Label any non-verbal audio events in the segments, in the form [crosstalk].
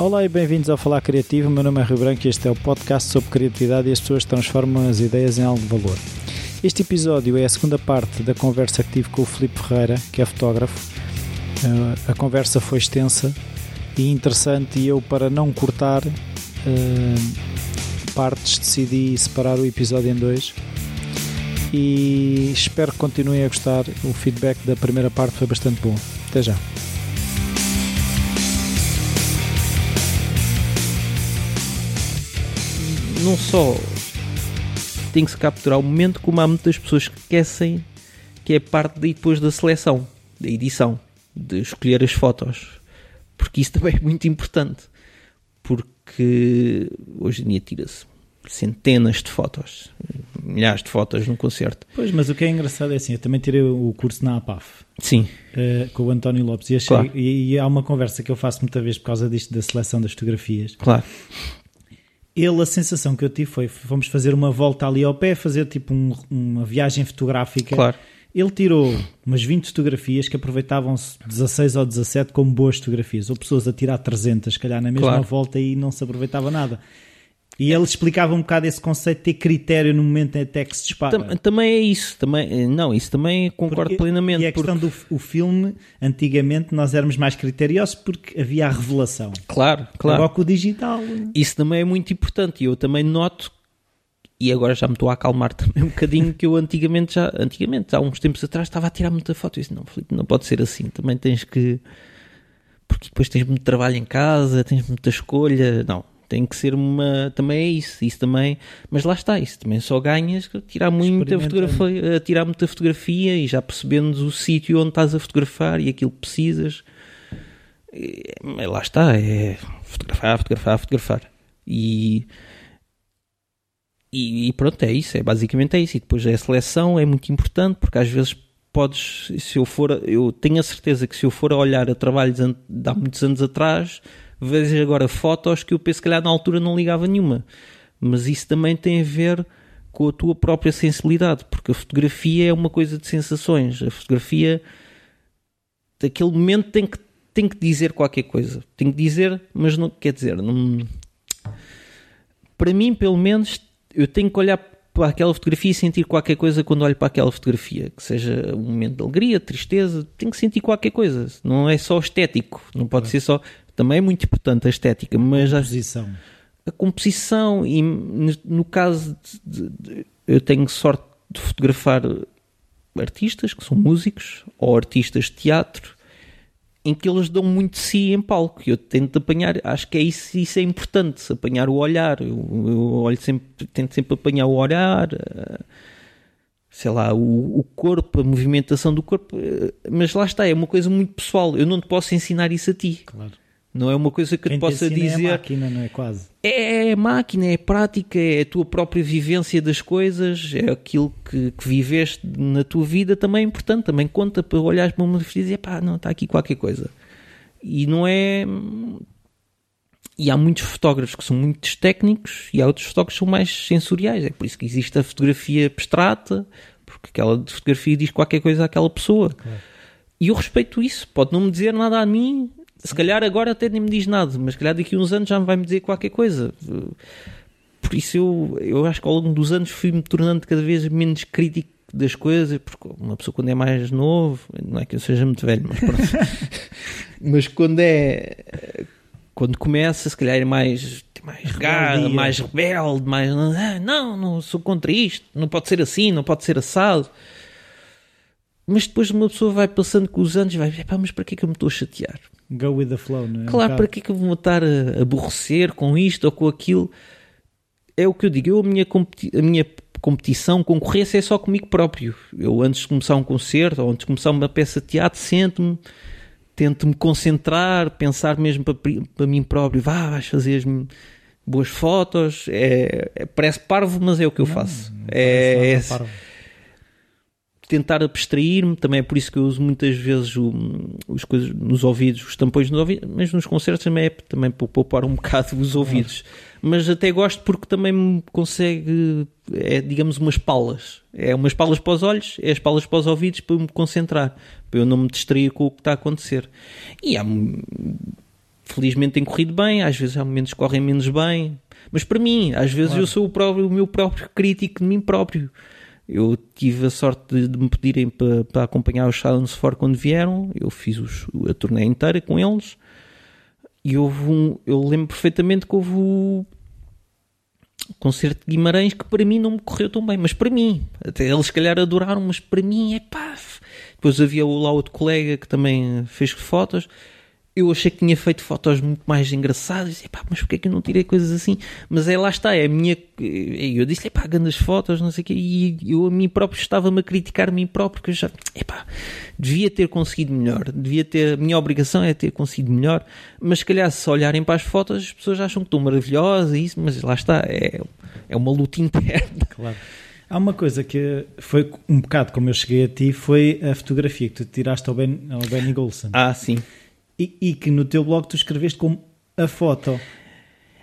Olá e bem-vindos ao Falar Criativo. Meu nome é Rio Branco e este é o podcast sobre criatividade e as pessoas transformam as ideias em algo de valor. Este episódio é a segunda parte da conversa que tive com o Filipe Ferreira, que é fotógrafo. Uh, a conversa foi extensa e interessante e eu, para não cortar uh, partes, decidi separar o episódio em dois. E espero que continuem a gostar. O feedback da primeira parte foi bastante bom. Até já. Não só tem que se capturar o momento, como há muitas pessoas que esquecem que é parte daí depois da seleção, da edição, de escolher as fotos. Porque isso [laughs] também é muito importante. Porque hoje em dia tira-se centenas de fotos, milhares de fotos num concerto. Pois, mas o que é engraçado é assim, eu também tirei o curso na APAF. Sim. Uh, com o António Lopes e, achei, claro. e, e, há uma conversa que eu faço muita vez por causa disto da seleção das fotografias. Claro ele, a sensação que eu tive foi: fomos fazer uma volta ali ao pé, fazer tipo um, uma viagem fotográfica. Claro. Ele tirou umas 20 fotografias que aproveitavam-se 16 ou 17 como boas fotografias, ou pessoas a tirar 300, se calhar na mesma claro. volta e não se aproveitava nada. E ele explicava um bocado esse conceito de ter critério no momento até que se dispara. Tam, também é isso, também, eh, não, isso também concordo porque, plenamente. E a questão do o filme, antigamente nós éramos mais criteriosos porque havia a revelação. Claro, claro. Agora com o digital. Isso também é muito importante e eu também noto, e agora já me estou a acalmar [laughs] também um bocadinho, que eu antigamente já, antigamente, há uns tempos atrás, estava a tirar muita foto e disse, não, Filipe, não pode ser assim, também tens que... Porque depois tens muito trabalho em casa, tens muita escolha, não tem que ser uma. Também é isso. Isso também. Mas lá está, isso também só ganhas tirar muita fotografia, a tirar muita fotografia e já percebendo o sítio onde estás a fotografar e aquilo que precisas. E, lá está, é fotografar, fotografar, fotografar. E, e, e, pronto, é isso, é basicamente é isso. E depois a seleção é muito importante porque às vezes podes, se eu for, eu tenho a certeza que se eu for a olhar a trabalhos de há muitos anos atrás, vejo agora fotos que eu penso que calhar na altura não ligava nenhuma. Mas isso também tem a ver com a tua própria sensibilidade, porque a fotografia é uma coisa de sensações. A fotografia, daquele momento, tem que, tem que dizer qualquer coisa. Tem que dizer, mas não quer dizer. Não... Para mim, pelo menos, eu tenho que olhar para aquela fotografia e sentir qualquer coisa quando olho para aquela fotografia, que seja um momento de alegria, tristeza, tenho que sentir qualquer coisa. Não é só estético, não pode ser só também é muito importante a estética, mas a composição. A, a composição, e no, caso de, de, de, eu tenho sorte de fotografar artistas que são músicos ou artistas de teatro em que eles dão muito de si em palco. Eu tento apanhar, acho que é isso, isso é importante, apanhar o olhar. Eu, eu olho sempre, tento sempre apanhar o olhar, eh, sei lá, o, o, corpo, a movimentação do corpo, eh, mas lá está, é uma coisa muito pessoal. Eu não te posso ensinar isso a ti. Claro. Não é uma coisa que te possa dizer. É máquina, não é quase. É, é máquina, é prática, é a tua própria vivência das coisas, é aquilo que, que viveste na tua vida também é importante, também conta para olhares para uma fotografia e dizer, pá, não, está aqui qualquer coisa. E não é. E há muitos fotógrafos que são muito técnicos e há outros fotógrafos que são mais sensoriais. É por isso que existe a fotografia abstrata, porque aquela fotografia diz qualquer coisa àquela pessoa. E eu respeito isso. Pode não me dizer nada a mim, se calhar agora até nem me diz nada, mas se calhar daqui a uns anos já me vai me dizer qualquer coisa. Por isso eu, eu acho que ao longo dos anos fui-me tornando cada vez menos crítico das coisas, porque uma pessoa quando é mais novo, não é que eu seja muito velho, mas pronto. [laughs] mas quando é quando começa, se calhar é mais mais garra, mais rebelde, mais ah, não, não sou contra isto, não pode ser assim, não pode ser assado. Mas depois uma pessoa vai passando com os anos e vai, mas para que é que eu me estou a chatear? Go with the flow, não é? Claro, um para que é que eu vou estar a aborrecer com isto ou com aquilo? É o que eu digo, eu a minha, a minha competição, concorrência é só comigo próprio. Eu antes de começar um concerto ou antes de começar uma peça de teatro, sento-me, tento-me concentrar, pensar mesmo para, para mim próprio, vá, vais fazer boas fotos, é, é, parece parvo, mas é o que eu não, faço. Não é, é parvo tentar abstrair-me, também é por isso que eu uso muitas vezes o, os coisas nos ouvidos, os tampões nos ouvidos, mesmo nos concertos também é também para poupar um [laughs] bocado os ouvidos. Mas até gosto porque também me consegue, é digamos umas palas. É umas palas para os olhos, é as palas para os ouvidos para me concentrar, para eu não me distrair com o que está a acontecer. E há felizmente tem corrido bem, às vezes há momentos que correm menos bem, mas para mim, às vezes Claro. eu sou o, próprio, o meu próprio crítico de mim próprio. Eu tive a sorte de, de me pedirem para, para acompanhar os Silence 4 quando vieram, eu fiz os- a turnê inteira com eles, e houve um, eu lembro perfeitamente que houve o concerto de Guimarães que para mim não me correu tão bem, mas para mim, até eles se calhar adoraram, mas para mim é pá. Depois havia lá outro colega que também fez fotos. Eu achei que tinha feito fotos muito mais engraçadas. E, pá, mas porquê é que eu não tirei coisas assim? Mas é lá está, é a minha. Eu disse, pá, grandes fotos, não sei o quê. E eu a mim próprio estava-me a criticar a mim próprio, porque eu já, epá, devia ter conseguido melhor. Devia ter, a minha obrigação é ter conseguido melhor. Mas se calhar, se olharem para as fotos, as pessoas acham que estão maravilhosas e isso, mas lá está, é, é uma luta interna. Claro. Há uma coisa que foi um bocado como eu cheguei a ti, foi a fotografia que tu tiraste ao, ben, ao Benny Golson. Ah, sim. E, e que no teu blog tu escreveste como a foto.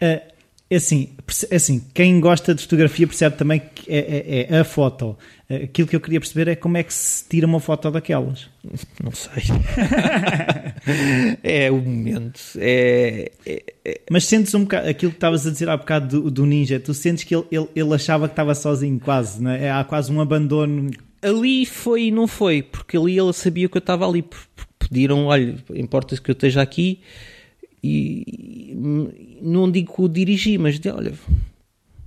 É é assim, é assim, quem gosta de fotografia percebe também que é, é- é a foto. É, Aquilo que eu queria perceber é como é que se tira uma foto daquelas. Não sei. [laughs] é o momento. É, é- Mas sentes um bocado, aquilo que estavas a dizer há bocado do, do ninja, tu sentes que ele, ele, ele achava que estava sozinho, quase, não é? Há quase um abandono. ali foi e não foi, porque ali ele sabia que eu estava ali. Pediram, olha, importa-se que eu esteja aqui e e não digo que o dirigi, mas de, olha,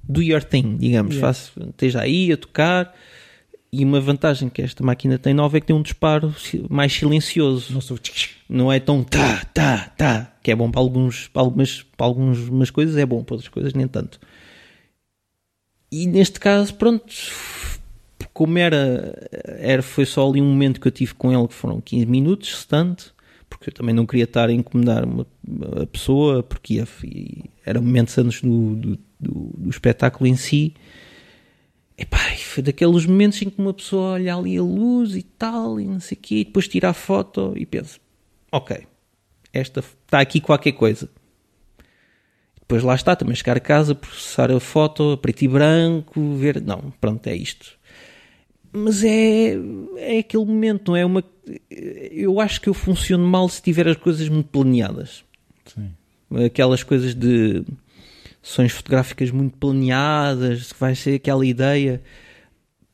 do your thing, digamos, Yeah. faço, esteja aí a tocar. E uma vantagem que esta máquina tem nova é que tem um disparo mais silencioso. Não sou. não é tão tá, tá, tá, que é bom para alguns, para algumas, para algumas coisas é bom, para outras coisas nem tanto. E neste caso, pronto, como era, era foi só ali um momento que eu tive com ele que foram 15 minutos, se tanto, porque eu também não queria estar a incomodar uma, a pessoa, porque ia, era momentos antes do, do, do, do espetáculo em si. Epá, foi daqueles momentos em que uma pessoa olha ali a luz e tal, e não sei o quê, e depois tira a foto e pensa: ok, esta está aqui qualquer coisa. Depois lá está, também chegar a casa, processar a foto, preto e branco, ver. Não, pronto, é isto. Mas é, é aquele momento, não é uma. Eu acho que eu funciono mal se tiver as coisas muito planeadas Sim. aquelas coisas de sessões fotográficas muito planeadas, que vai ser aquela ideia.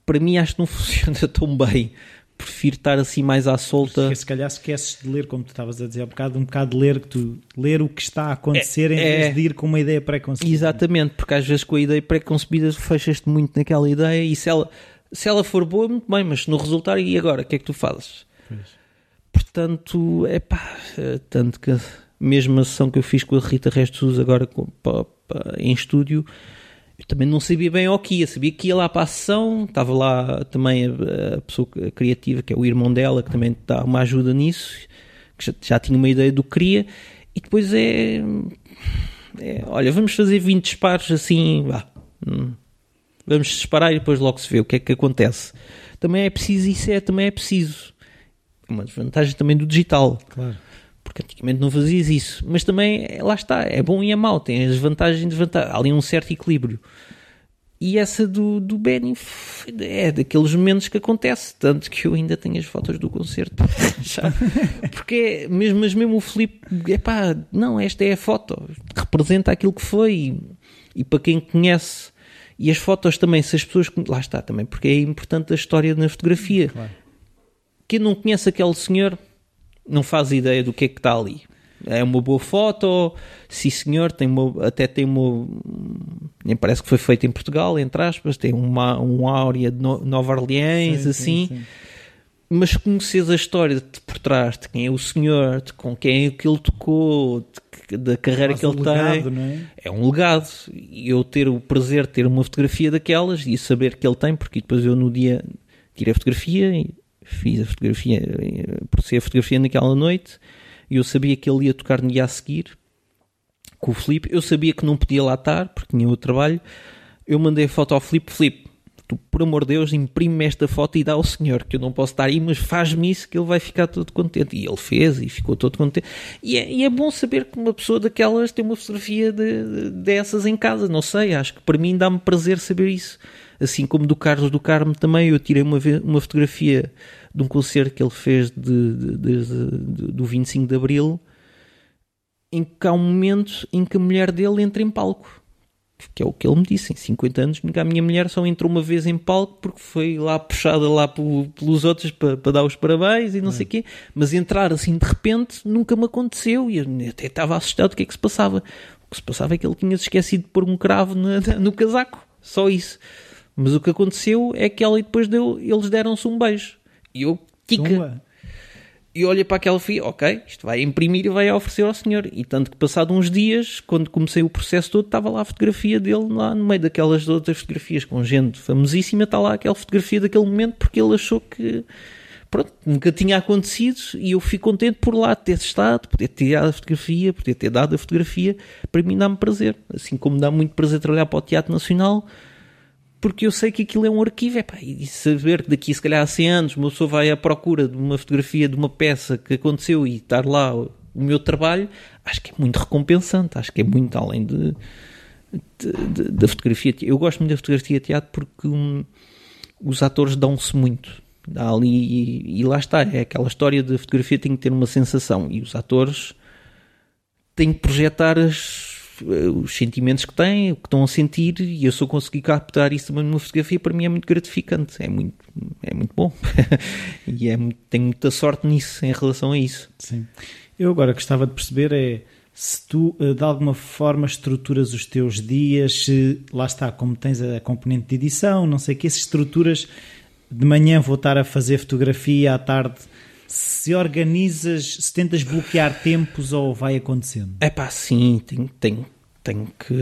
Para mim, acho que não [laughs] funciona tão bem. Prefiro estar assim mais à solta. Porque se calhar esqueces de ler, como tu estavas a dizer há bocado, um bocado de ler, que tu, ler o que está a acontecer em É- vez de ir com uma ideia pré-concebida. Exatamente, porque às vezes com a ideia pré-concebida fechas-te muito naquela ideia e se ela, se ela for boa, muito bem, mas se não resultar, e agora? O que é que tu fazes? Pois. Portanto, é pá, tanto que a mesma sessão que eu fiz com a Rita Restos agora com- pá, pá, em estúdio, eu também não sabia bem ao que ia, sabia que ia lá para a sessão, estava lá também a, a pessoa criativa, que é o irmão dela, que também dá uma ajuda nisso, que já, já tinha uma ideia do que queria, e depois é, é, olha, vamos fazer 20 disparos assim, vá, hum, vamos disparar e depois logo se vê o que é que acontece. Também é preciso, isso é, também é preciso. É uma desvantagem também do digital, Claro. porque antigamente não fazias isso, mas também é- lá está, é bom e é mau, tem as vantagens e desvantagens, há ali um certo equilíbrio. E essa do, do Benny é daqueles momentos que acontece, tanto que eu ainda tenho as fotos do concerto. [laughs] Porque é, mesmo, mas mesmo o Filipe, epá, não, esta é a foto, representa aquilo que foi. E, e para quem conhece, e as fotos também, se as pessoas. Lá está também, porque é importante a história na fotografia. Claro. Quem não conhece aquele senhor não faz ideia do que é que está ali. É uma boa foto, sim senhor, tem uma, até tem uma. Nem parece que foi feito em Portugal, entre aspas, tem uma, um áurea de No- Nova Orleans, Sim, assim. sim, sim. Mas conheces a história de por trás de quem é o senhor, de com quem é que ele tocou, de da carreira que ele um legado, tem, não é? é um legado. E eu ter o prazer de ter uma fotografia daquelas e saber que ele tem, porque depois eu no dia tirei a fotografia e fiz a fotografia, eh, processei a fotografia naquela noite e eu sabia que ele ia tocar no dia a seguir com o Filipe. Eu sabia que não podia lá estar porque tinha outro trabalho. Eu mandei a foto ao Filipe, Filipe. Tu, por amor de Deus, imprime esta foto e dá ao senhor, que eu não posso estar aí, mas faz-me isso que ele vai ficar todo contente. E ele fez e ficou todo contente. E é, e é bom saber que uma pessoa daquelas tem uma fotografia de, de- dessas em casa. Não sei, acho que para mim dá-me prazer saber isso. Assim como do Carlos do Carmo também, eu tirei uma, uma fotografia de um concerto que ele fez de- de- de- do 25 de Abril em que há um momento em que a mulher dele entra em palco. Que é o que ele me disse, em 50 anos, nunca a minha mulher só entrou uma vez em palco porque foi lá puxada lá pelos outros para, para dar os parabéns e não é. sei o quê. Mas entrar assim de repente nunca me aconteceu e eu até estava assustado do que é que se passava. O que se passava é que ele tinha esquecido de pôr um cravo na, [laughs] no casaco. Só isso. Mas o que aconteceu é que ela e depois deu, eles deram-se um beijo. E eu, tica. E olhei para aquela fia, ok, isto vai imprimir e vai oferecer ao senhor. E tanto que passado uns dias, quando comecei o processo todo, estava lá a fotografia dele lá no meio daquelas outras fotografias com gente famosíssima, está lá aquela fotografia daquele momento porque ele achou que pronto, nunca tinha acontecido e eu fico contente por lá ter estado, poder ter tirado a fotografia, poder ter dado a fotografia, para mim dá-me prazer. Assim como dá muito prazer trabalhar para o Teatro Nacional, porque eu sei que aquilo é um arquivo, epá, e saber que daqui se calhar a 100 anos uma pessoa vai à procura de uma fotografia de uma peça que aconteceu e estar lá o meu trabalho, acho que é muito recompensante, acho que é muito além de, da fotografia. Eu gosto muito da fotografia de teatro porque hum, os atores dão-se muito. ali, e, e, lá está, é aquela história de fotografia tem que ter uma sensação e os atores têm que projetar as, os sentimentos que têm, o que estão a sentir, e eu só consegui captar isso numa fotografia, para mim é muito gratificante, é muito, é muito bom. [laughs] e é, tenho muita sorte nisso, em relação a isso. Sim. Eu agora gostava de perceber é se tu eh, de alguma forma estruturas os teus dias, se lá está, como tens a componente de edição, não sei o que, se estruturas de manhã vou estar a fazer fotografia, à tarde se organizas, se tentas bloquear tempos ou vai acontecendo? É pá, sim, tenho, tenho, tenho que.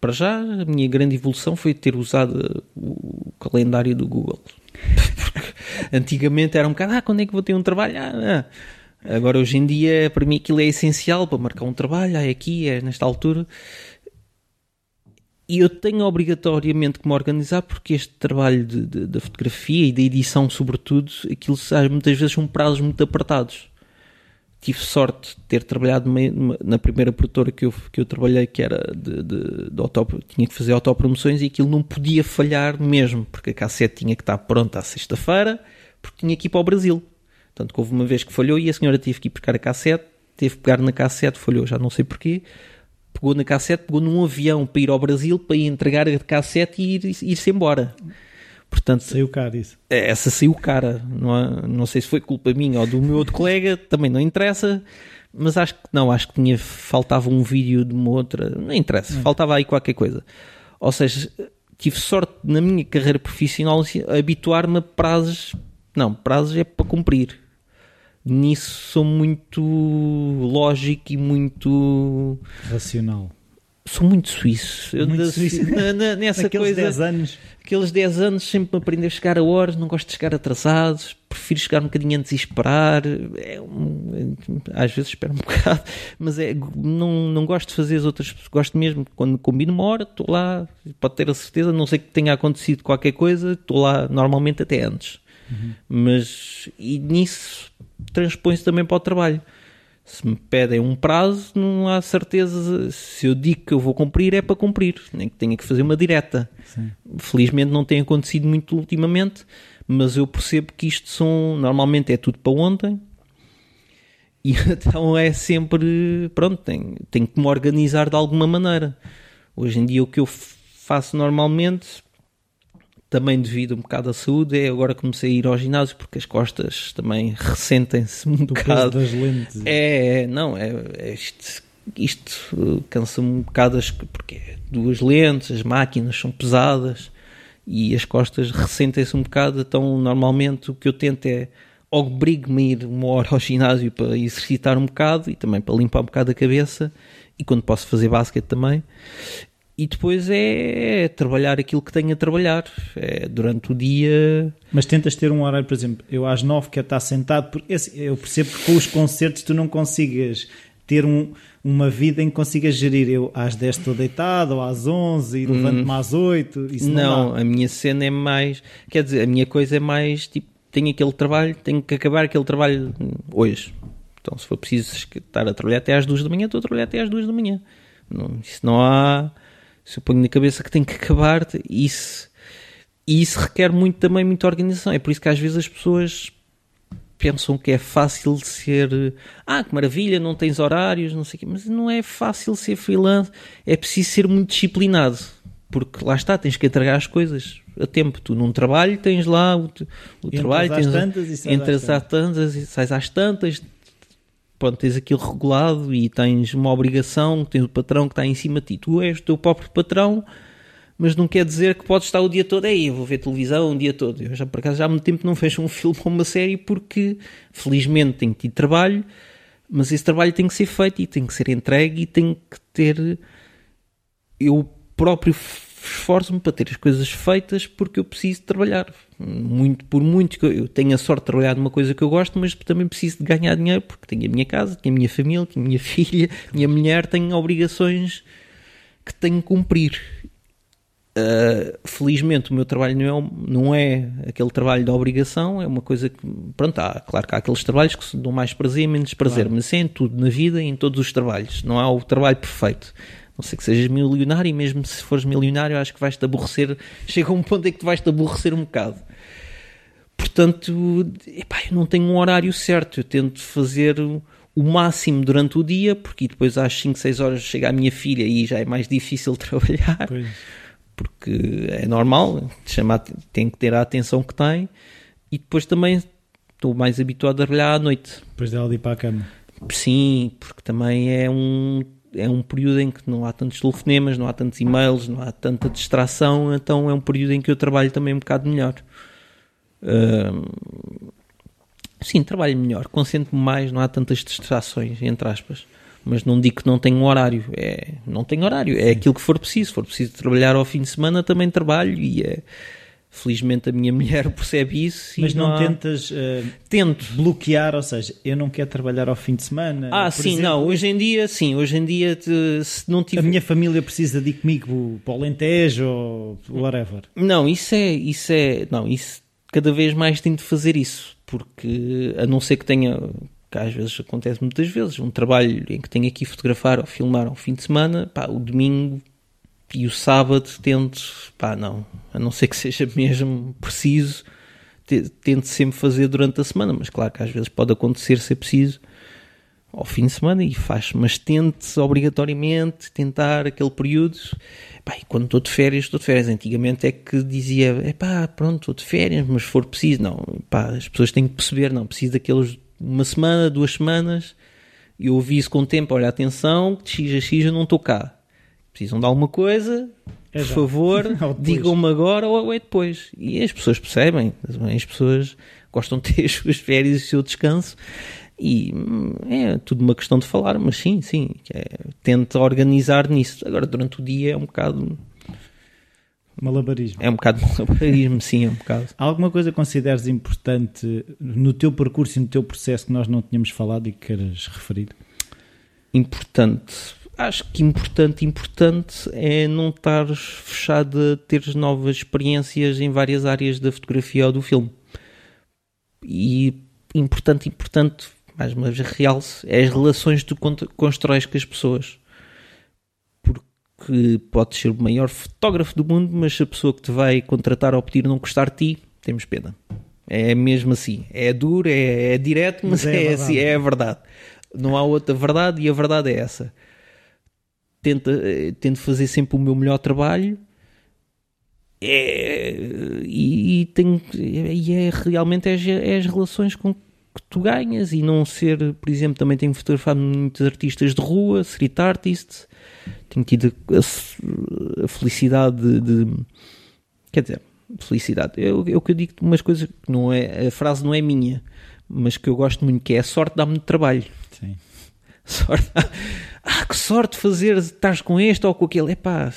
Para já, a minha grande evolução foi ter usado o calendário do Google. Porque antigamente era um bocado, ah, quando é que vou ter um trabalho? Ah, ah. Agora, hoje em dia, para mim aquilo é essencial para marcar um trabalho, ah, é aqui, é nesta altura e eu tenho obrigatoriamente que me organizar porque este trabalho da fotografia e da edição, sobretudo, aquilo muitas vezes são prazos muito apertados. Tive sorte de ter trabalhado na primeira produtora que eu, que eu trabalhei, que era de, de, de auto, tinha que fazer autopromoções e aquilo não podia falhar mesmo, porque a cassete tinha que estar pronta à sexta-feira, porque tinha que ir para o Brasil. Portanto, houve uma vez que falhou e a senhora teve que ir buscar a cassete, teve que pegar na cassete, falhou, já não sei porquê, pegou na cassete, pegou num avião para ir ao Brasil para ir entregar a cassete e ir-se ir embora. Portanto, saiu cara isso. É, essa saiu cara. Não, não sei se foi culpa minha ou do meu outro colega, também não interessa. Mas acho que não, acho que tinha, faltava um vídeo de uma outra. Não interessa, não. faltava aí qualquer coisa. Ou seja, tive sorte na minha carreira profissional habituar-me a prazos. Não, prazos é para cumprir nisso sou muito lógico e muito racional. Sou muito suíço. Eu muito suíço. Na, na, nessa Aqueles coisa. 10 anos. Aqueles 10 anos sempre me aprender a chegar a horas, não gosto de chegar atrasados, prefiro chegar um bocadinho antes e esperar. É às vezes espero um [laughs] bocado, mas é, não, não gosto de fazer as outras Gosto mesmo, quando combino uma hora, estou lá, pode ter a certeza, não sei que tenha acontecido qualquer coisa, estou lá normalmente até antes. Uhum. Mas e nisso transpõe-se também para o trabalho. Se me pedem um prazo, não há certeza. Se eu digo que eu vou cumprir, é para cumprir, nem que tenha que fazer uma direta. Sim. Felizmente não tem acontecido muito ultimamente, mas eu percebo que isto são. Normalmente é tudo para ontem, [laughs] e então é sempre. Pronto, tenho, tenho que me organizar de alguma maneira. Hoje em dia, o que eu faço normalmente também devido um bocado à saúde, é agora comecei a ir ao ginásio porque as costas também [laughs] ressentem-se um Do bocado. das lentes. É, é não, é, é isto, isto cansa-me um bocado porque é duas lentes, as máquinas são pesadas e as costas ressentem-se um bocado, então normalmente o que eu tento é obrigo-me a ir uma hora ao ginásio para exercitar um bocado e também para limpar um bocado a cabeça e quando posso fazer basquete também e depois é trabalhar aquilo que tenho a trabalhar é durante o dia. Mas tentas ter um horário, por exemplo, eu às nove quero estar sentado, porque eu percebo que com os concertos tu não consigas ter um, uma vida em que consigas gerir. Eu às 10 estou deitado, ou às 11 e levanto-me hum. às 8. Isso não, não a minha cena é mais. Quer dizer, a minha coisa é mais tipo: tenho aquele trabalho, tenho que acabar aquele trabalho hoje. Então, se for preciso estar a trabalhar até às 2 da manhã, estou a trabalhar até às 2 da manhã. Não, isso não há se eu ponho na cabeça que tem que acabar, isso, e isso requer muito também muita organização. É por isso que às vezes as pessoas pensam que é fácil ser. Ah, que maravilha, não tens horários, não sei o quê. Mas não é fácil ser freelance. É preciso ser muito disciplinado. Porque lá está, tens que entregar as coisas a tempo. Tu num trabalho tens lá o, o trabalho, tens, tantas e entras às tantas e sais às tantas. Pronto, tens aquilo regulado e tens uma obrigação, tens o patrão que está em cima de ti. Tu és o teu próprio patrão mas não quer dizer que podes estar o dia todo aí, vou ver televisão o dia todo. Eu já por acaso já há muito tempo não fecho um [laughs] filme ou uma série porque felizmente tenho tido trabalho, mas esse trabalho tem que ser feito e tem que ser entregue e tem que ter eu próprio esforço-me para ter as coisas feitas porque eu preciso trabalhar. Muito por muito que eu tenho a sorte de trabalhar numa coisa que eu gosto, mas também preciso de ganhar dinheiro porque tenho a minha casa, tenho a minha família, tenho a minha [laughs] filha, minha mulher, tenho obrigações que tenho que cumprir Uh, felizmente o meu trabalho não é, não é aquele trabalho de obrigação, é uma coisa que, pronto, há, claro que há aqueles trabalhos que dão mais prazer e menos prazer, claro. mas é em tudo na vida e em todos os trabalhos, não há o trabalho perfeito. Não sei que sejas milionário e mesmo se fores milionário, acho que vais-te aborrecer. Chega um ponto em que tu vais-te aborrecer um bocado. Portanto, epá, eu não tenho um horário certo, eu tento fazer o máximo durante o dia, porque depois às 5, 6 horas chega a minha filha e já é mais difícil [laughs] trabalhar. Pois porque é normal, chamar, tem que ter a atenção que tem e depois também estou mais habituado a trabalhar à noite. Depois dela de ir para a cama. Sim, porque também é um, é um período em que não há tantos telefonemas, não há tantos e-mails, não há tanta distração, então é um período em que eu trabalho também um bocado melhor. Uh, sim, trabalho melhor, concentro-me mais, não há tantas distrações, entre aspas mas não digo que não tenho horário. É, não tenho horário, é aquilo que for preciso. Se for preciso trabalhar ao fim de semana, também trabalho e é. Felizmente a minha [laughs] mulher percebe isso. Mas não, não há... tentas uh, Tento. bloquear, ou seja, eu não quero trabalhar ao fim de semana. Ah, sim, exemplo, não. Hoje em dia, sim. Hoje em dia, te, se não tiver. A minha família precisa de ir comigo para o Alentejo ou whatever. Não, isso é. Isso é não, isso cada vez mais tento fazer isso. Porque a não ser que tenha que às vezes acontece muitas vezes, um trabalho em que tenho aqui fotografar ou filmar um fim de semana, pá, o domingo e o sábado tento, pá, não, a não ser que [laughs] seja mesmo preciso, tento sempre fazer durante a semana, mas claro que às vezes pode acontecer ser preciso ao fim de semana e faz, mas tente obrigatoriamente tentar aquele período. Pá, e quando estou de férias, estou de férias. Antigamente é que dizia, é pá, pronto, estou de férias, mas for preciso, não, pá, as pessoas têm que perceber, não, preciso daqueles uma semana, duas semanas, eu ouvi isso com o tempo, olha, atenção, de X a X eu não estou cá. Precisam de alguma coisa, por favor, [laughs] digam-me agora ou é depois. E as pessoas percebem, as pessoas gostam de ter [laughs] as suas férias e o seu descanso. E hum, é tudo uma questão de falar, mas sim, sim, é, tenta organizar nisso. Agora, durante o dia é um bocado Malabarismo. É um bocado [laughs] malabarismo, sim, é um bocado. Há alguma coisa que consideres importante no teu percurso e no teu processo que nós não tínhamos falado e que queiras referir? Importante. Acho que importante, importante é não estares fechado a teres novas experiências em várias áreas da fotografia ou do filme. E importante, importante, mais uma vez realce, é as relações que tu constróis com as pessoas que podes ser o maior fotógrafo do mundo, mas se a pessoa que te vai contratar ou pedir não gostar de ti, temos pena. É mesmo assim. É duro, é, é direto, mas, mas é, é assim, é a verdade. Não há outra verdade e a verdade é essa. Tenta, tento fazer sempre o meu melhor trabalho é, e, e, tenho, e é realmente é, é as relações com que tu ganhas e não ser, por exemplo, também tenho fotografado muitos artistas de rua, street artists, tenho tido a, a felicidade de, de, quer dizer, felicidade, eu, eu que eu digo umas coisas que não é, a frase não é minha, mas que eu gosto muito, que é a sorte dá-me trabalho. Sim. Sorte, [laughs] ah, que sorte fazer, estás com este ou com aquele, é pá.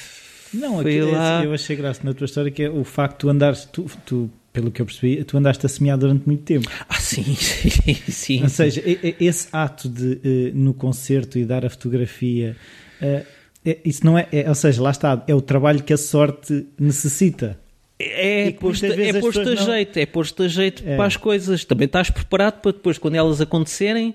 Não, aqui, lá... eu achei graça na tua história que é o facto de tu andares, tu, tu pelo que eu percebi, tu andaste a semear durante muito tempo. Ah, sim, [laughs] sim, sim. Ou seja, esse ato de, eh, no concerto e dar a fotografia, eh, é, isso não é, é, ou seja, lá está, é o trabalho que a sorte necessita. É, é posto, é posto a não... jeito, é posto a jeito é. para as coisas. Também estás preparado para depois, quando elas acontecerem,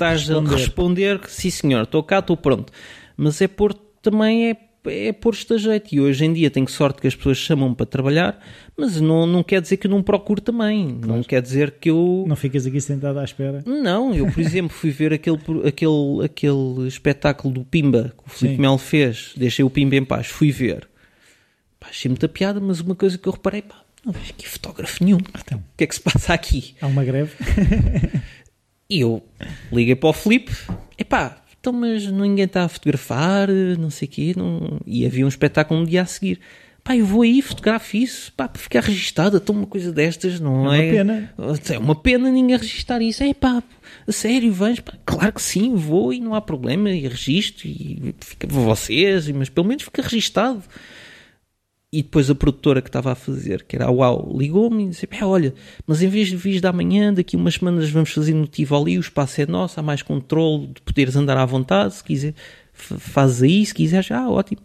estás responder. a responder que sim senhor, estou cá, estou pronto. Mas é por também é é pôr-te a jeito. E hoje em dia tenho sorte que as pessoas chamam-me para trabalhar, mas não, não quer dizer que eu não procuro também. Claro. Não quer dizer que eu. Não ficas aqui sentado à espera. Não, eu, por exemplo, fui ver aquele, aquele, aquele espetáculo do Pimba que o Filipe Melo fez. Deixei o Pimba em paz. Fui ver. Pá, achei muita piada, mas uma coisa que eu reparei, pá, não vejo aqui fotógrafo nenhum. Então, o que é que se passa aqui? Há uma greve. [laughs] e eu liguei para o Filipe, epá, então, mas ninguém está a fotografar, não sei o quê, não... e havia um espetáculo um dia a seguir. Pá, eu vou aí, fotografo isso, pá, para ficar registada, então uma coisa destas, não é? É uma pena. É uma pena ninguém registar isso. É pá, a sério, vens? Pá, claro que sim, vou e não há problema, e registro, e fica vocês, mas pelo menos fica registado. E depois a produtora que estava a fazer, que era a UAU, ligou-me e disse: Olha, mas em vez de vir da manhã, daqui umas semanas vamos fazer no Tivoli, o espaço é nosso, há mais controle de poderes andar à vontade. Se quiser, fazes aí, se quiseres, ah, ótimo.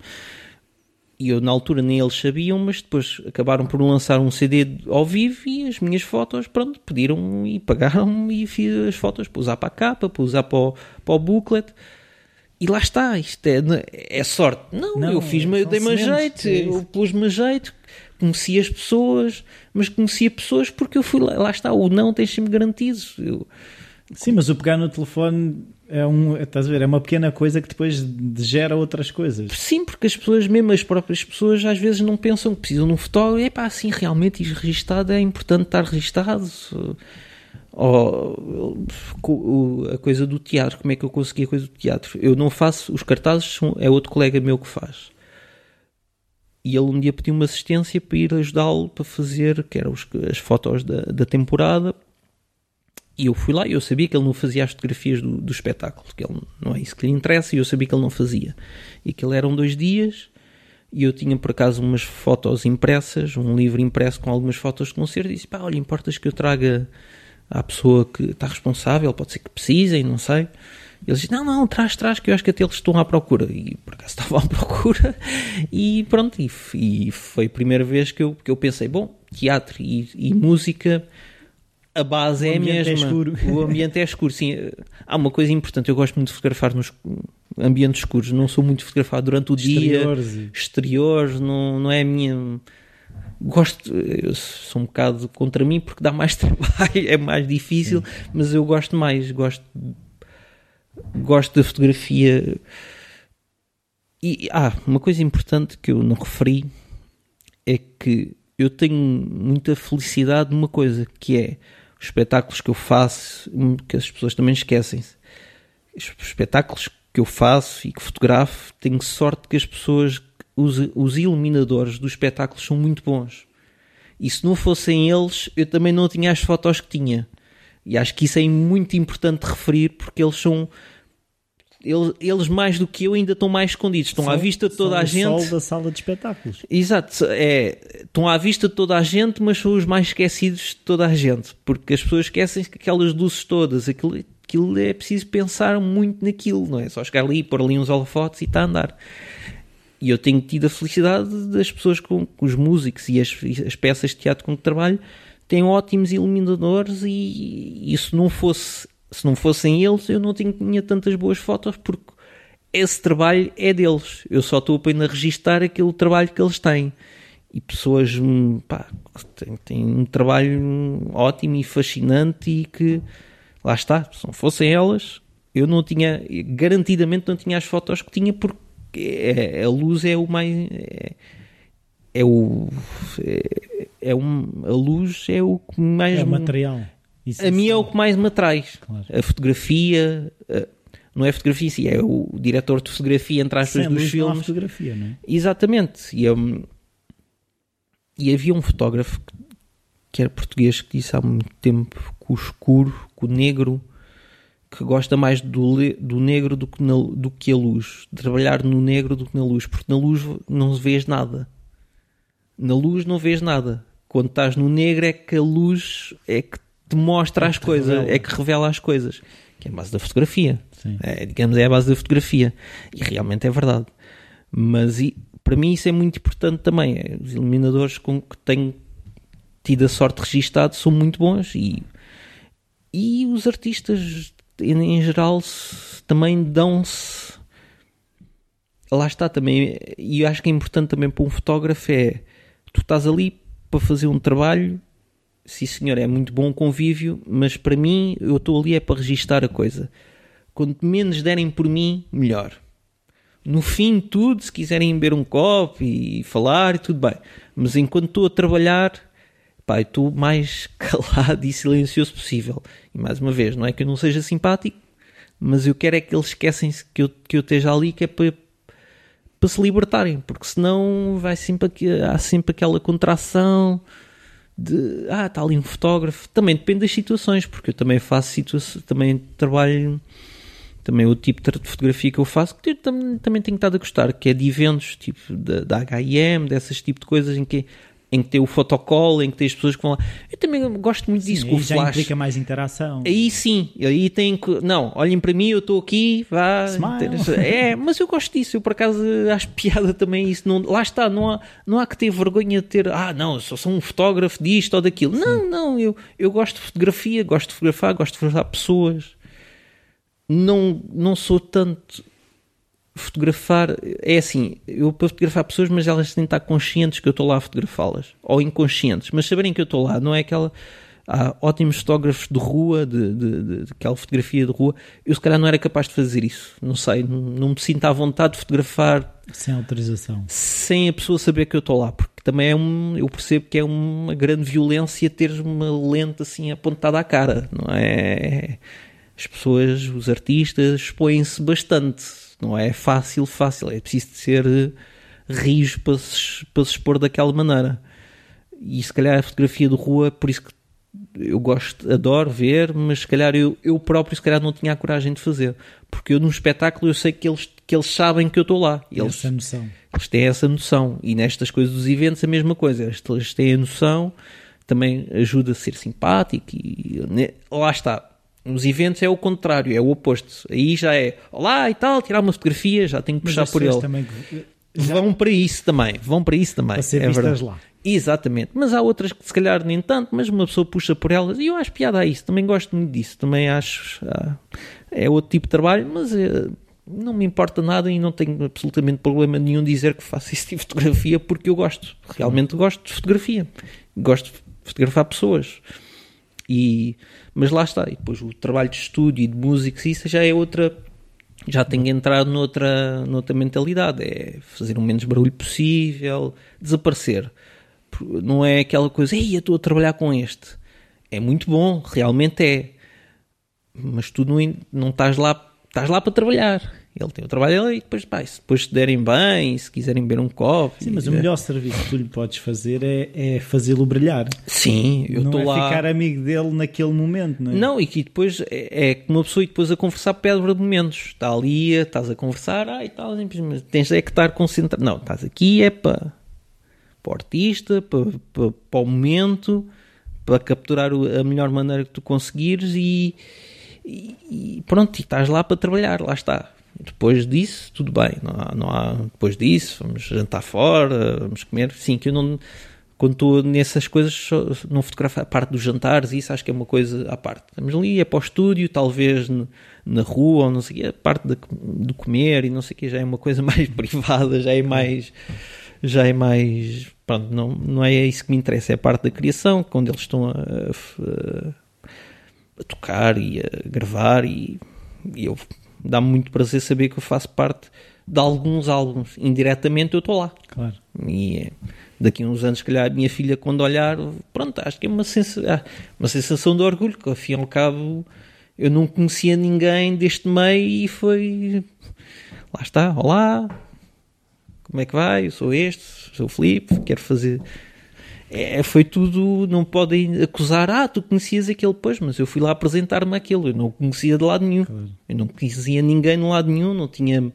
E eu, na altura, nem eles sabiam, mas depois acabaram por lançar um CD ao vivo e as minhas fotos, pronto, pediram e pagaram e fiz as fotos para usar para a capa, para usar para o, para o booklet. E lá está, isto é, é sorte. Não, não eu fiz-me, eu dei-me jeito, é eu pus-me jeito, conheci as pessoas, mas conhecia pessoas porque eu fui lá, lá está, o não tem sempre garantido. Eu... Sim, mas o pegar no telefone é um, estás a ver, é uma pequena coisa que depois gera outras coisas. Sim, porque as pessoas, mesmo as próprias pessoas, às vezes não pensam que precisam de um fotógrafo. É pá, assim, realmente isto registado é importante estar registado ou a coisa do teatro, como é que eu consegui a coisa do teatro? Eu não faço, os cartazes são, é outro colega meu que faz. E ele um dia pediu uma assistência para ir ajudá-lo para fazer, que eram as fotos da, da temporada. E eu fui lá e eu sabia que ele não fazia as fotografias do, do espetáculo, que ele, não é isso que lhe interessa, e eu sabia que ele não fazia. E ele eram dois dias, e eu tinha por acaso umas fotos impressas, um livro impresso com algumas fotos de concerto, e disse: pá, olha, importas que eu traga à pessoa que está responsável, pode ser que precisem, não sei. Eles dizem, não, não, traz, traz, que eu acho que até eles estão à procura. E por acaso [laughs] estavam à procura. E pronto, e, e, foi a primeira vez que eu, que eu pensei, bom, teatro e, e música, a base o é a é mesma. É escuro. [laughs] O ambiente é escuro, sim. Há uma coisa importante, eu gosto muito de fotografar nos ambientes escuros. Não sou muito fotografado durante o exteriores. dia. Exteriores. Não, não é a minha gosto, sou um bocado contra mim porque dá mais [laughs] trabalho, é mais difícil, Sim. mas eu gosto mais, gosto gosto da fotografia. E ah, uma coisa importante que eu não referi é que eu tenho muita felicidade numa coisa que é os espetáculos que eu faço, que as pessoas também esquecem-se. Os espetáculos que eu faço e que fotografo, tenho sorte que as pessoas os, os iluminadores dos espetáculos são muito bons. E se não fossem eles, eu também não tinha as fotos que tinha. E acho que isso é muito importante referir porque eles são. Eles, eles mais do que eu ainda estão mais escondidos. Estão à vista de toda a gente. Sol da sala de espetáculos. Exato. É, estão à vista de toda a gente, mas são os mais esquecidos de toda a gente. Porque as pessoas esquecem que aquelas luzes todas, aquilo, aquilo é preciso pensar muito naquilo, não é? Só chegar ali, pôr ali uns holofotes e está a andar. E eu tenho tido a felicidade das pessoas com, com os músicos e as, as, peças de teatro com que trabalho têm ótimos iluminadores e, e se não fosse se não fossem eles eu não tinha, tantas boas fotos porque esse trabalho é deles. Eu só estou apenas a registar aquele trabalho que eles têm. E pessoas hum, pá, têm, têm um trabalho ótimo e fascinante e que lá está, se não fossem elas, eu não tinha, garantidamente não tinha as fotos que tinha porque é, a luz é o mais. É, é o. É, é um, a luz é o que mais. É o material. Isso a mim é o que mais me atrai. Claro. A fotografia. A, não é fotografia, sim, é o diretor de fotografia, entre aspas, dos luz filmes. Não fotografia, não é? Exatamente. E, um, e havia um fotógrafo que, que era português que disse há muito tempo que o escuro, que o negro que gosta mais do, do negro do que, na, do que a luz. De trabalhar no negro do que na luz, porque na luz não vês nada. Na luz não vês nada. Quando estás no negro é que a luz é que te mostra é as coisas, revela. é que revela as coisas. Que é a base da fotografia. É, digamos, é a base da fotografia. E realmente é verdade. Mas e, para mim isso é muito importante também. É, os iluminadores com que tenho tido a sorte registado são muito bons e, e os artistas em geral também dão-se lá está também, e eu acho que é importante também para um fotógrafo é, tu estás ali para fazer um trabalho, sim senhor, é muito bom o convívio, mas para mim, eu estou ali é para registar a coisa. Quanto menos derem por mim, melhor. No fim de tudo, se quiserem beber um copo e falar, tudo bem. Mas enquanto estou a trabalhar, pá, estou mais [laughs] calado e silencioso possível. E mais uma vez, não é que eu não seja simpático, mas eu quero é que eles esquecem-se que eu, que eu esteja ali, que é para, para se libertarem, porque senão vai sempre aqui, há sempre aquela contração de ah, está ali um fotógrafo. Também depende das situações, porque eu também faço situações, também trabalho também o tipo de fotografia que eu faço, que eu também, também tenho estado a gostar, que é de eventos, tipo da, da H&M, dessas tipo de coisas em que em que tem o fotocall, em que tem as pessoas que vão lá. Eu também gosto muito sim, disso com o já flash. implica mais interação. Aí sim, aí tem que. Não, olhem para mim, eu estou aqui, vá. Smile. É, mas eu gosto disso, eu por acaso acho piada também isso. Não, lá está, não há, não há que ter vergonha de ter. Ah, não, eu só sou um fotógrafo disto ou daquilo. Não, não, eu, eu gosto de fotografia, gosto de fotografar, gosto de fotografar pessoas. Não, não sou tanto fotografar é assim, eu para fotografar pessoas, mas elas têm de estar conscientes que eu estou lá a fotografá-las, ou inconscientes, mas saberem que eu estou lá, não é aquela. Há ótimos fotógrafos de rua, de, de, de, de aquela fotografia de rua. Eu, se calhar, não era capaz de fazer isso. Não sei, não, não me sinto à vontade de fotografar Sem autorização. sem a pessoa saber que eu estou lá, porque também é um. Eu percebo que é uma grande violência teres uma lente assim apontada à cara, não é? As pessoas, os artistas, expõem-se bastante não é fácil, fácil. É preciso de ser eh, rijo para se, para se expor daquela maneira. E se calhar a fotografia de rua, por isso que eu gosto, adoro ver, mas se calhar eu, eu próprio se calhar não tinha a coragem de fazer. Porque eu num espetáculo eu sei que eles, que eles sabem que eu estou lá. Eles, Essa noção. eles têm essa noção. E nestas coisas dos eventos a mesma coisa. Eles, eles têm a noção, também ajuda a ser simpático e né, lá está. Nos eventos é o contrário, é o oposto. Aí já é olá e tal, tirar uma fotografia, já tenho que puxar por ele. também Vão para isso também, vão para isso também. para ser é verdade. lá. Exatamente, mas há outras que se calhar nem tanto, mas uma pessoa puxa por elas e eu acho piada a isso, também gosto muito disso, também acho ah, é outro tipo de trabalho, mas eh, não me importa nada e não tenho absolutamente problema nenhum dizer que faço esse tipo de fotografia porque eu gosto, realmente gosto de fotografia, gosto de fotografar pessoas e mas lá está, e depois o trabalho de estúdio e de música, isso já é outra já tenho entrado noutra, noutra mentalidade, é fazer o menos barulho possível, desaparecer. Não é aquela coisa, ei, eu estou a trabalhar com este. É muito bom, realmente é. Mas tu não, não estás lá, estás lá para trabalhar. Ele tem o trabalho dele e depois, pá, se depois se derem bem, se quiserem beber um copo. Sim, mas o melhor serviço que tu lhe podes fazer é, é fazê-lo brilhar. Sim, eu estou é lá. ficar amigo dele naquele momento, não é? Não, e que depois é, é uma pessoa e depois a conversar pede de momentos. Está ali, estás a conversar, ah, e tal, mas tens é que estar concentrado. Não, estás aqui é para, para o artista, para, para, para o momento, para capturar a melhor maneira que tu conseguires e, e, e pronto, e estás lá para trabalhar, lá está. Depois disso, tudo bem, não há, não há depois disso, vamos jantar fora, vamos comer. Sim, que eu não, quando estou nessas coisas, não fotografo a parte dos jantares, isso acho que é uma coisa à parte. Estamos ali, é para o estúdio, talvez na rua, ou não sei o quê, a parte de comer e não sei o quê, já é uma coisa [laughs] mais privada, já é mais. Já é mais. Pronto, não, não é isso que me interessa, é a parte da criação, quando eles estão a, a- a tocar e a gravar, e, e eu dá-me muito prazer saber que eu faço parte de alguns álbuns. Indiretamente eu estou lá. Claro. E é, daqui a uns anos, se calhar, a minha filha, quando olhar, pronto, acho que é uma, sensa ah, uma sensação de orgulho, que e ao cabo eu não conhecia ninguém deste meio e foi. Lá está, olá, como é que vai? Eu sou este, sou o Filipe, quero fazer. É, foi tudo, não podem acusar, ah, tu conhecias aquele, pois, mas eu fui lá apresentar-me aquilo, eu não conhecia de lado nenhum, Claro. eu não conhecia ninguém de lado nenhum, não tinha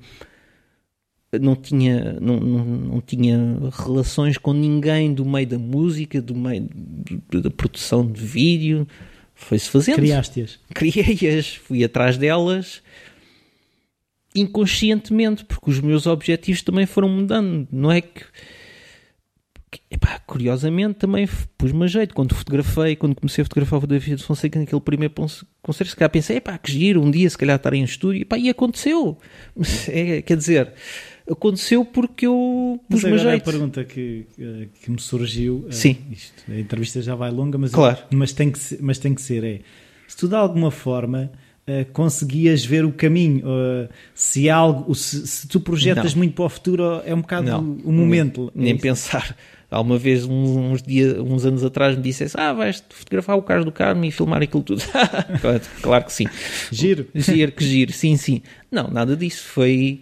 não tinha, não, não, não tinha relações com ninguém do meio da música, do meio da produção de vídeo. Foi-se fazendo. Criaste-as. Criei-as, fui atrás delas inconscientemente, porque os meus objetivos também foram mudando. Não é que. Epá, curiosamente também pus-me a jeito. Quando fotografei, quando comecei a fotografar o David de Fonseca naquele primeiro concerto, se calhar pensei, epá, que giro, um dia se calhar estar em estúdio, epá, e aconteceu. [laughs] É, quer dizer, aconteceu porque eu pus-me a a jeito. pergunta que, eh, que me surgiu, eh, Sim. isto, a entrevista já vai longa, mas, Claro. mas, tem que ser, mas tem que ser, é, se tu de alguma forma eh, conseguias ver o caminho, se algo, se, se tu projetas Não. muito para o futuro, é um bocado Não, o momento. Nem É isso? pensar. Há uma vez, uns, uns, dia, uns anos atrás, me dissesse: Ah, vais fotografar o carro do Carmo e filmar aquilo tudo. [laughs] claro que sim. Giro. Giro, que giro, sim, sim. Não, nada disso. Foi.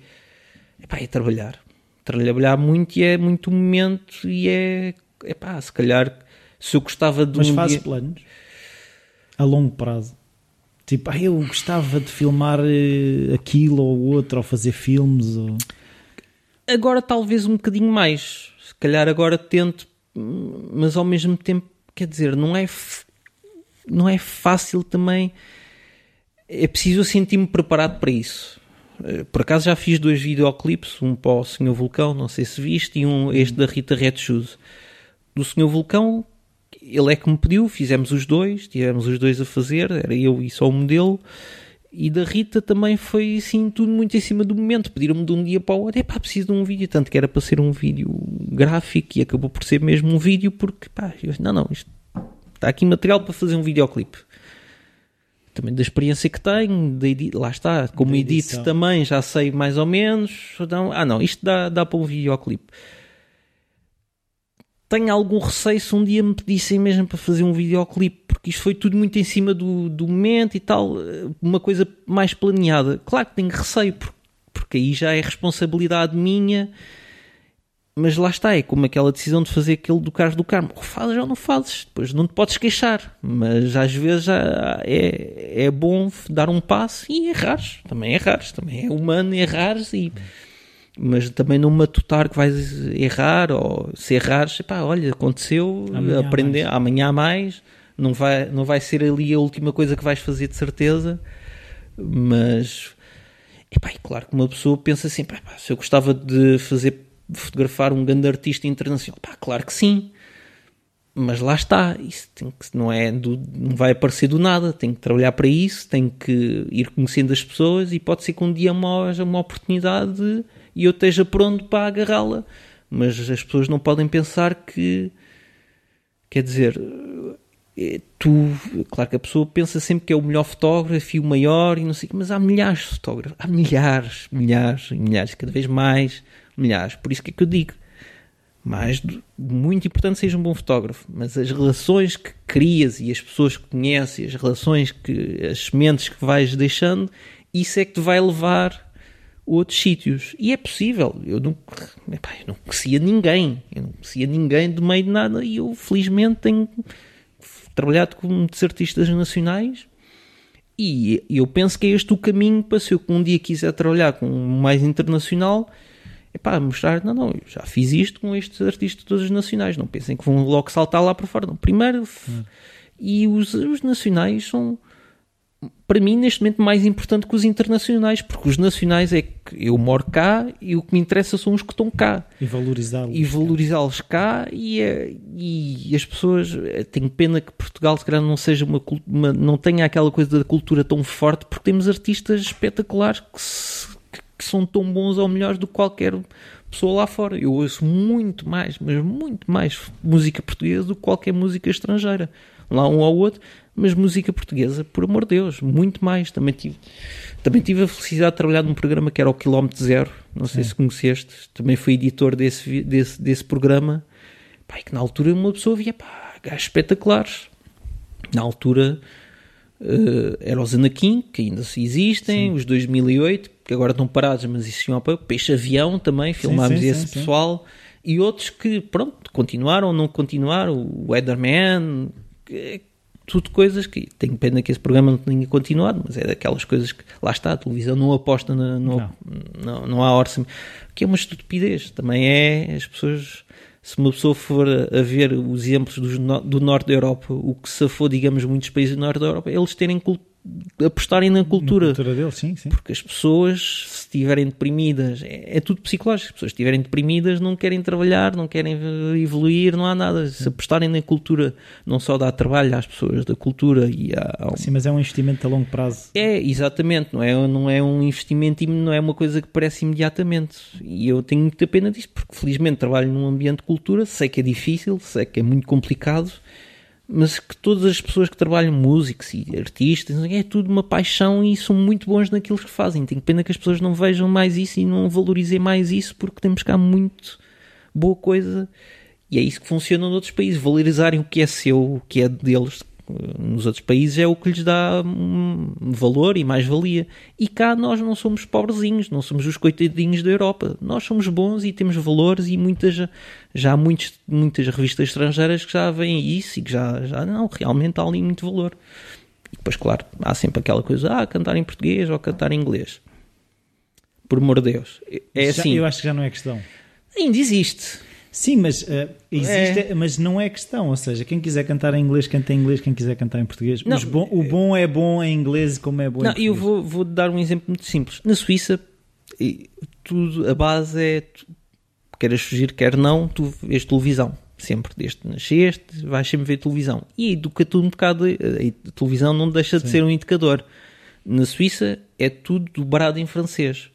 Epá, é trabalhar. Trabalhar muito e é muito momento e é. Epá, se calhar, se eu gostava de Mas um fazes dia... planos a longo prazo. Tipo, ah, eu gostava de filmar eh, aquilo ou outro, ou fazer filmes. Ou... Agora talvez um bocadinho mais. Calhar agora tento, mas ao mesmo tempo, quer dizer, não é, não é fácil também. É preciso sentir-me preparado para isso. Eh, Por acaso já fiz dois videoclipes, um para o Senhor Vulcão, não sei se viste, e um este da Rita Red Shoes. Do Senhor Vulcão, ele é que me pediu, fizemos os dois, tivemos os dois a fazer, era eu e só o modelo. E da Rita também foi assim, tudo muito em cima do momento. Pediram-me de um dia para o outro, epá, preciso de um vídeo. Tanto que era para ser um vídeo gráfico e acabou por ser mesmo um vídeo, porque pá, eu, não, não, isto, está aqui material para fazer um videoclipe. Também da experiência que tenho, da lá está, como edito também, já sei mais ou menos. Então, ah, não, isto dá, dá para um videoclipe. Tenho algum receio se um dia me pedissem mesmo para fazer um videoclipe, porque isto foi tudo muito em cima do, do momento e tal, uma coisa mais planeada. Claro que tenho receio, por- porque aí já é responsabilidade minha, mas lá está, é como aquela decisão de fazer aquele do Carlos do Carmo. Ou fazes ou não fazes, depois não te podes queixar, mas às vezes já é, é bom dar um passo e errares, também errares, também é humano errares e mas também não matutar que vais errar ou se errares, epá, olha, aconteceu, Amanhã aprender, mais. amanhã há mais, não vai, não vai ser ali a última coisa que vais fazer de certeza, mas e claro que uma pessoa pensa assim, pá, pá, se eu gostava de fazer fotografar um grande artista internacional, pá, claro que sim. Mas lá está, isso tem que, não, é do- não vai aparecer do nada, tem que trabalhar para isso, tem que ir conhecendo as pessoas e pode ser que um dia haja uma oportunidade de- e eu esteja pronto para agarrá-la. Mas as pessoas não podem pensar que, quer dizer, tu, claro que a pessoa pensa sempre que é o melhor fotógrafo e o maior e não sei mas há milhares de fotógrafos, há milhares, milhares milhares, cada vez mais milhares. Por isso que é que eu digo, muito importante seja um bom fotógrafo, mas as relações que crias e as pessoas que conheces, as relações que as sementes que vais deixando, isso é que te vai levar outros sítios. E é possível. Eu não, epá, eu não conhecia ninguém, eu não conhecia ninguém do meio de nada e eu felizmente tenho trabalhado com muitos artistas nacionais e eu penso que é este o caminho para se eu um dia quiser trabalhar com mais internacional é pá, mostrar, não, não, eu já fiz isto com estes artistas todos nacionais, não pensem que vão logo saltar lá para fora, não. Primeiro, f- e os, os nacionais são, para mim, neste momento, mais importante que os internacionais, porque os nacionais é que eu moro cá e o que me interessa são os que estão cá E valorizá-lo. e valorizá-los cá e, eh, e as pessoas eh, tenho pena que Portugal se calhar não seja uma, uma- não tenha aquela coisa da cultura tão forte porque temos artistas espetaculares que, se- que- que são tão bons ou melhores do que qualquer pessoa lá fora eu ouço muito mais mas muito mais música portuguesa do que qualquer música estrangeira lá um ao outro mas música portuguesa por amor de Deus muito mais também tive também tive a felicidade de trabalhar num programa que era o Quilómetro Zero, não sei se conheceste, também fui editor desse, desse, desse programa. Pá, e que na altura uma pessoa via, pá, gajos espetaculares. Na altura eh, era os Anakin, que ainda se existem, os 2008, que agora estão parados, mas isso tinha apoio. Peixe Avião também, filmámos sim, esse sim, sim. pessoal. E outros que, pronto, continuaram ou não continuaram. O Weatherman, tudo coisas que tenho pena que esse programa não tenha continuado, mas é daquelas coisas que lá está, a televisão não aposta na, no, Não. não. Não, há orçamento, que é uma estupidez. Também é as pessoas. Se uma pessoa for a, ver os exemplos no- do norte da Europa, o que safou, digamos, muitos países do norte da Europa, eles terem apostarem na cultura. Na cultura deles, sim, sim. Porque as pessoas, se estiverem deprimidas, é, é, tudo psicológico. As pessoas estiverem deprimidas não querem trabalhar, não querem evoluir, não há nada. Se apostarem na cultura, não só dá trabalho às pessoas da cultura e a, Sim, mas é um investimento a longo prazo. É, exatamente. Não é, não é um investimento, não é uma coisa que parece imediatamente. E eu tenho muita pena disso, porque felizmente trabalho num ambiente de cultura, sei que é difícil, sei que é muito complicado mas que todas as pessoas que trabalham, músicos e artistas, é tudo uma paixão e são muito bons naquilo que fazem. Tenho pena que as pessoas não vejam mais isso e não valorizem mais isso porque temos cá muito boa coisa e é isso que funciona noutros países. Valorizarem o que é seu, o que é deles, nos outros países é o que lhes dá valor e mais-valia. E cá nós não somos pobrezinhos, não somos os coitadinhos da Europa. Nós somos bons e temos valores e muitas, já há muitos, muitas revistas estrangeiras que já veem isso e que já, já não, realmente há ali muito valor. E depois, claro, há sempre aquela coisa, ah, cantar em português ou cantar em inglês. Por amor de Deus. É já, assim. Eu acho que já não é questão. Ainda existe. Sim, mas uh, existe, é. mas não é questão. Ou seja, quem quiser cantar em inglês, canta em inglês, quem quiser cantar em português. Bom, o bom é bom em inglês como é bom não, em português. Eu vou, vou dar um exemplo muito simples. Na Suíça, tudo, a base é queres fugir, quer não, tu vês televisão. Sempre, desde que nasceste, vais sempre ver televisão. E educa-te um bocado. A televisão não deixa de Sim. ser um indicador. Na Suíça é tudo dobrado em francês.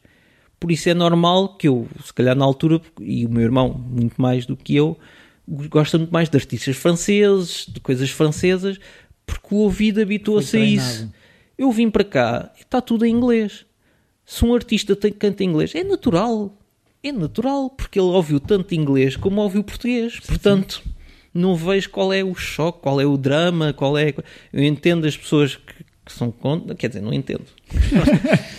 Por isso é normal que eu, se calhar na altura, e o meu irmão, muito mais do que eu, gosta muito mais de artistas franceses, de coisas francesas, porque o ouvido habitua-se a isso. Eu vim para cá e está tudo em inglês. Se um artista tem, canta em inglês, é natural. É natural, porque ele ouviu tanto inglês como ouviu português. Sim, Portanto, sim. não vejo qual é o choque, qual é o drama, qual é. Eu entendo as pessoas que, que são contra. Quer dizer, não entendo. [laughs]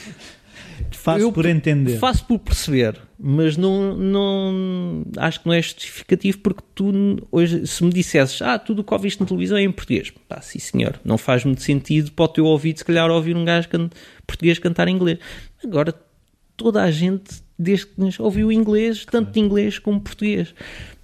Faço por entender. Faço por perceber, mas não, não acho que não é justificativo porque tu hoje, se me dissesses, ah, tudo o que ouviste na televisão é em português, pá, sim senhor, não faz muito sentido para o teu ouvido, se calhar, ouvir um gajo can, português cantar em inglês. Agora, toda a gente, desde que ouviu inglês, tanto de inglês como português.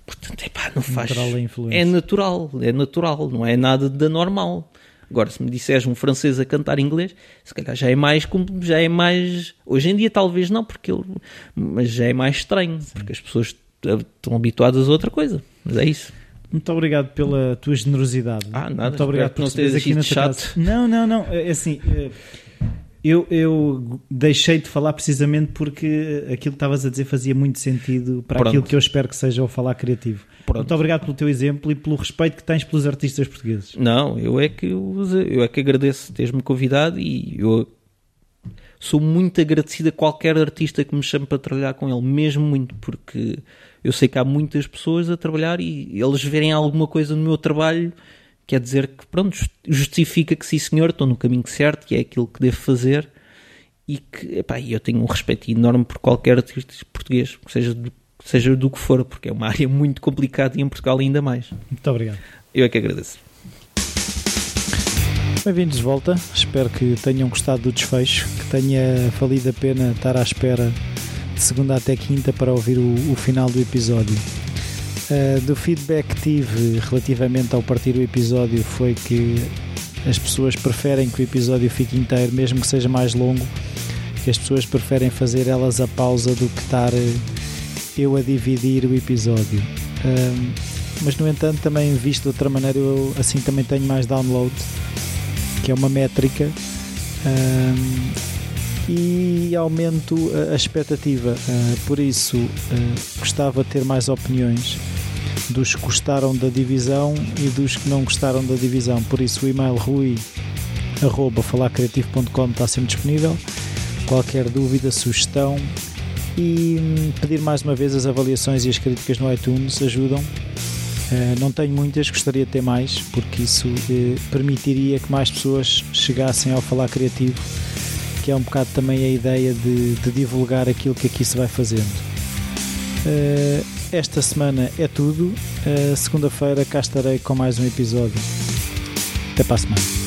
Portanto, epá, não faz. Natural é natural, é natural, não é nada da normal. Agora, se me disseres um francês a cantar inglês, se calhar já é mais, já é mais, hoje em dia talvez não, porque ele, mas já é mais estranho, Sim. porque as pessoas estão habituadas a outra coisa, mas é isso. Muito obrigado pela tua generosidade. Ah, nada. Muito obrigado por não teres aqui na chato. Não, não, não. É, é assim, é, eu, eu deixei de falar precisamente porque aquilo que estavas a dizer fazia muito sentido para Pronto. aquilo que eu espero que seja o falar criativo. Pronto. Muito obrigado pelo teu exemplo e pelo respeito que tens pelos artistas portugueses. Não, eu é que, eu é que agradeço teres-me convidado e eu sou muito agradecido a qualquer artista que me chame para trabalhar com ele, mesmo muito, porque eu sei que há muitas pessoas a trabalhar e eles verem alguma coisa no meu trabalho quer dizer que, pronto, justifica que sim senhor, estou no caminho certo, que é aquilo que devo fazer e que, epá, eu tenho um respeito enorme por qualquer artista português, seja do, seja do que for, porque é uma área muito complicada e em Portugal ainda mais. Muito obrigado. Eu é que agradeço. Bem-vindos de volta, espero que tenham gostado do desfecho, que tenha valido a pena estar à espera de segunda até quinta para ouvir o, o final do episódio. Uh, do feedback que tive relativamente ao partir o episódio foi que as pessoas preferem que o episódio fique inteiro, mesmo que seja mais longo, que as pessoas preferem fazer elas a pausa do que estar eh, eu a dividir o episódio. Uh, mas no entanto, também visto de outra maneira, eu assim também tenho mais download, que é uma métrica. Uh, e aumento a, expectativa. Uh, por isso, uh, gostava de ter mais opiniões dos que gostaram da divisão e dos que não gostaram da divisão. Por isso, o e-mail rui.falacreativo.com está sempre disponível. Qualquer dúvida, sugestão e hum, pedir mais uma vez as avaliações e as críticas no iTunes ajudam. Uh, não tenho muitas, gostaria de ter mais, porque isso uh, permitiria que mais pessoas chegassem ao Falar Criativo, que é um bocado também a ideia de, de divulgar aquilo que aqui se vai fazendo. Uh, esta semana é tudo. Segunda-feira cá estarei com mais um episódio. Até para a semana.